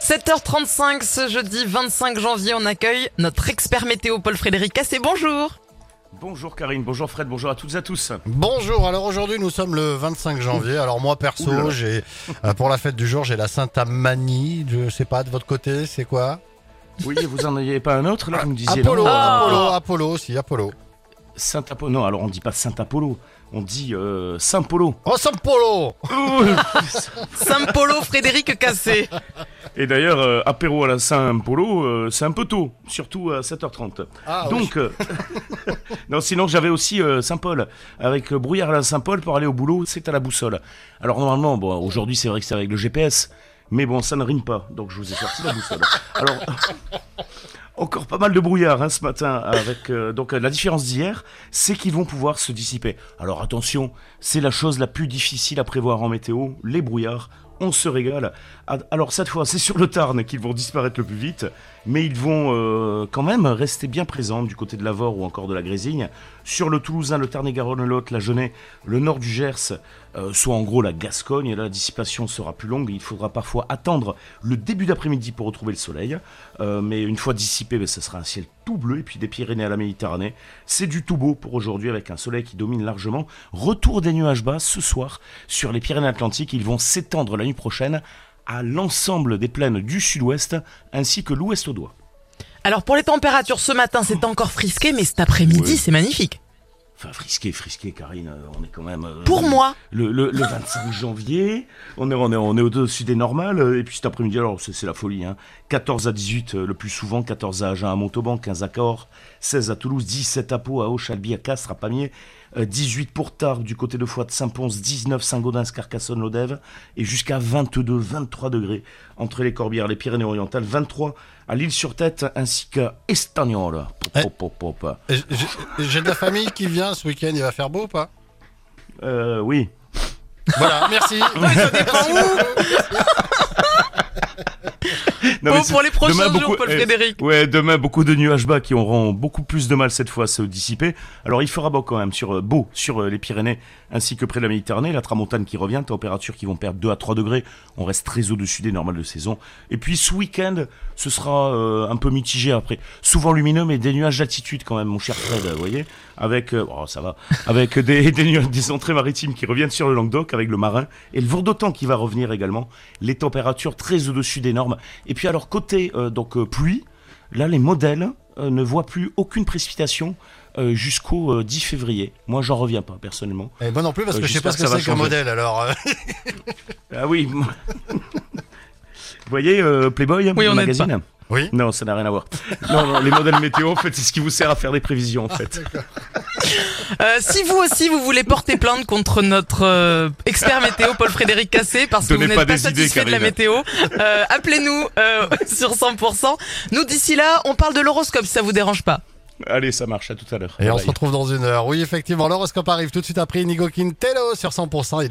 7h35 ce jeudi 25 janvier, on accueille notre expert météo Paul-Frédéric Cassé. Bonjour Bonjour Karine, bonjour Fred, bonjour à toutes et à tous. Bonjour, alors aujourd'hui nous sommes le 25 janvier. Alors moi perso, j'ai euh, pour la fête du jour, j'ai la Sainte Amanie. Je sais pas de votre côté, c'est quoi? Oui, vous en aviez pas un autre? Là Vous me disiez Apollo, non, Ah. Apollo, Apollo aussi, Apollo. Saint Apollo. Non, alors on dit pas Saint Apollo, on dit euh, Saint Polo. Oh Saint Polo Saint-Polo Frédéric Cassé. Et d'ailleurs, euh, apéro à la Saint Polo, euh, c'est un peu tôt, surtout à 7h30. Ah, oui. Donc, euh, non, sinon j'avais aussi Saint-Paul, avec brouillard à la Saint-Paul pour aller au boulot, c'est à la boussole. Alors normalement, bon, aujourd'hui c'est vrai que c'est avec le GPS, mais bon, ça ne rime pas, donc je vous ai sorti la boussole. Alors, encore pas mal de brouillard hein, ce matin, avec euh, donc la différence d'hier, c'est qu'ils vont pouvoir se dissiper. Alors attention, c'est la chose la plus difficile à prévoir en météo, les brouillards. On se régale. Ah, Alors cette fois, c'est sur le Tarn qu'ils vont disparaître le plus vite, mais ils vont euh, quand même rester bien présents du côté de l'Avor ou encore de la Grésigne. Sur le Toulousain, le Tarn-et-Garonne, l'Aude, la Genève, le nord du Gers, euh, soit en gros la Gascogne, et là la dissipation sera plus longue. Il faudra parfois attendre le début d'après-midi pour retrouver le soleil. Euh, mais une fois dissipé, ben, ce sera un ciel tout bleu, et puis des Pyrénées à la Méditerranée. C'est du tout beau pour aujourd'hui avec un soleil qui domine largement. Retour des nuages bas ce soir sur les Pyrénées-Atlantiques. Ils vont s'étendre la nuit prochaine à l'ensemble des plaines du sud-ouest ainsi que l'ouest au doigt. Alors pour les températures ce matin c'est encore frisqué mais cet après-midi c'est magnifique. Enfin, frisqué, frisqué, Karine, euh, on est quand même... euh, Pour moi, Le, le, le 25 janvier, on est, on est, on est au-dessus des normales, euh, et puis cet après-midi, alors c'est la folie, hein. 14 à 18 euh, le plus souvent, 14 à Agen, à Montauban, 15 à Cahors, 16 à Toulouse, 17 à Pau, à Auch, à Castres, à Pamiers, 18 pour Tarbes, du côté de Foix, de Saint-Pons, 19 Saint-Gaudens, Carcassonne, Lodève, et jusqu'à 22, 23 degrés entre les Corbières, les Pyrénées-Orientales, 23 à l'île-sur-Tête, ainsi qu'à Estagnol. Eh. J'ai- de la famille qui vient ce week-end, il va faire beau ou pas? Euh, oui. Voilà, merci. ça dépend où Non, pour les prochains demain, jours beaucoup- Paul eh, Frédéric. Ouais, demain, beaucoup de nuages bas qui auront beaucoup plus de mal cette fois à se dissiper. Alors, il fera beau quand même, sur, euh, beau sur euh, les Pyrénées ainsi que près de la Méditerranée. La tramontane qui revient, températures qui vont perdre 2 à 3 degrés. On reste très au-dessus des normales de saison. Et puis, ce week-end, ce sera euh, un peu mitigé après. Souvent lumineux, mais des nuages d'altitude quand même, mon cher Fred, vous voyez Avec, euh, oh, ça va, avec des, des, nuages- des entrées maritimes qui reviennent sur le Languedoc, avec le marin, et le Verdottan qui va revenir également. Les températures très au-dessus des normes. Et puis, alors, côté euh, donc euh, pluie, Là, les modèles euh, ne voient plus aucune précipitation euh, jusqu'au euh, 10 février. Moi, j'en reviens pas, personnellement. Et moi non plus parce Euh, que je sais pas ce que c'est ça qu'un va changer. modèle alors. Ah oui. Vous voyez euh, Playboy, Oui, on magazine Oui. Non, ça n'a rien à voir. non, non, les modèles météo, en fait, c'est ce qui vous sert à faire des prévisions, en fait. Euh, si vous aussi vous voulez porter plainte contre notre euh, expert météo Paul-Frédéric Cassé parce que Donnez vous pas n'êtes pas, idées, satisfait de la météo, euh, appelez-nous euh, sur 100%. Nous d'ici là on parle de l'horoscope si ça vous dérange pas. Allez, ça marche, à tout à l'heure. Et on se retrouve dans une heure. Oui, effectivement, l'horoscope arrive tout de suite après Inigo Quintero sur 100%. Il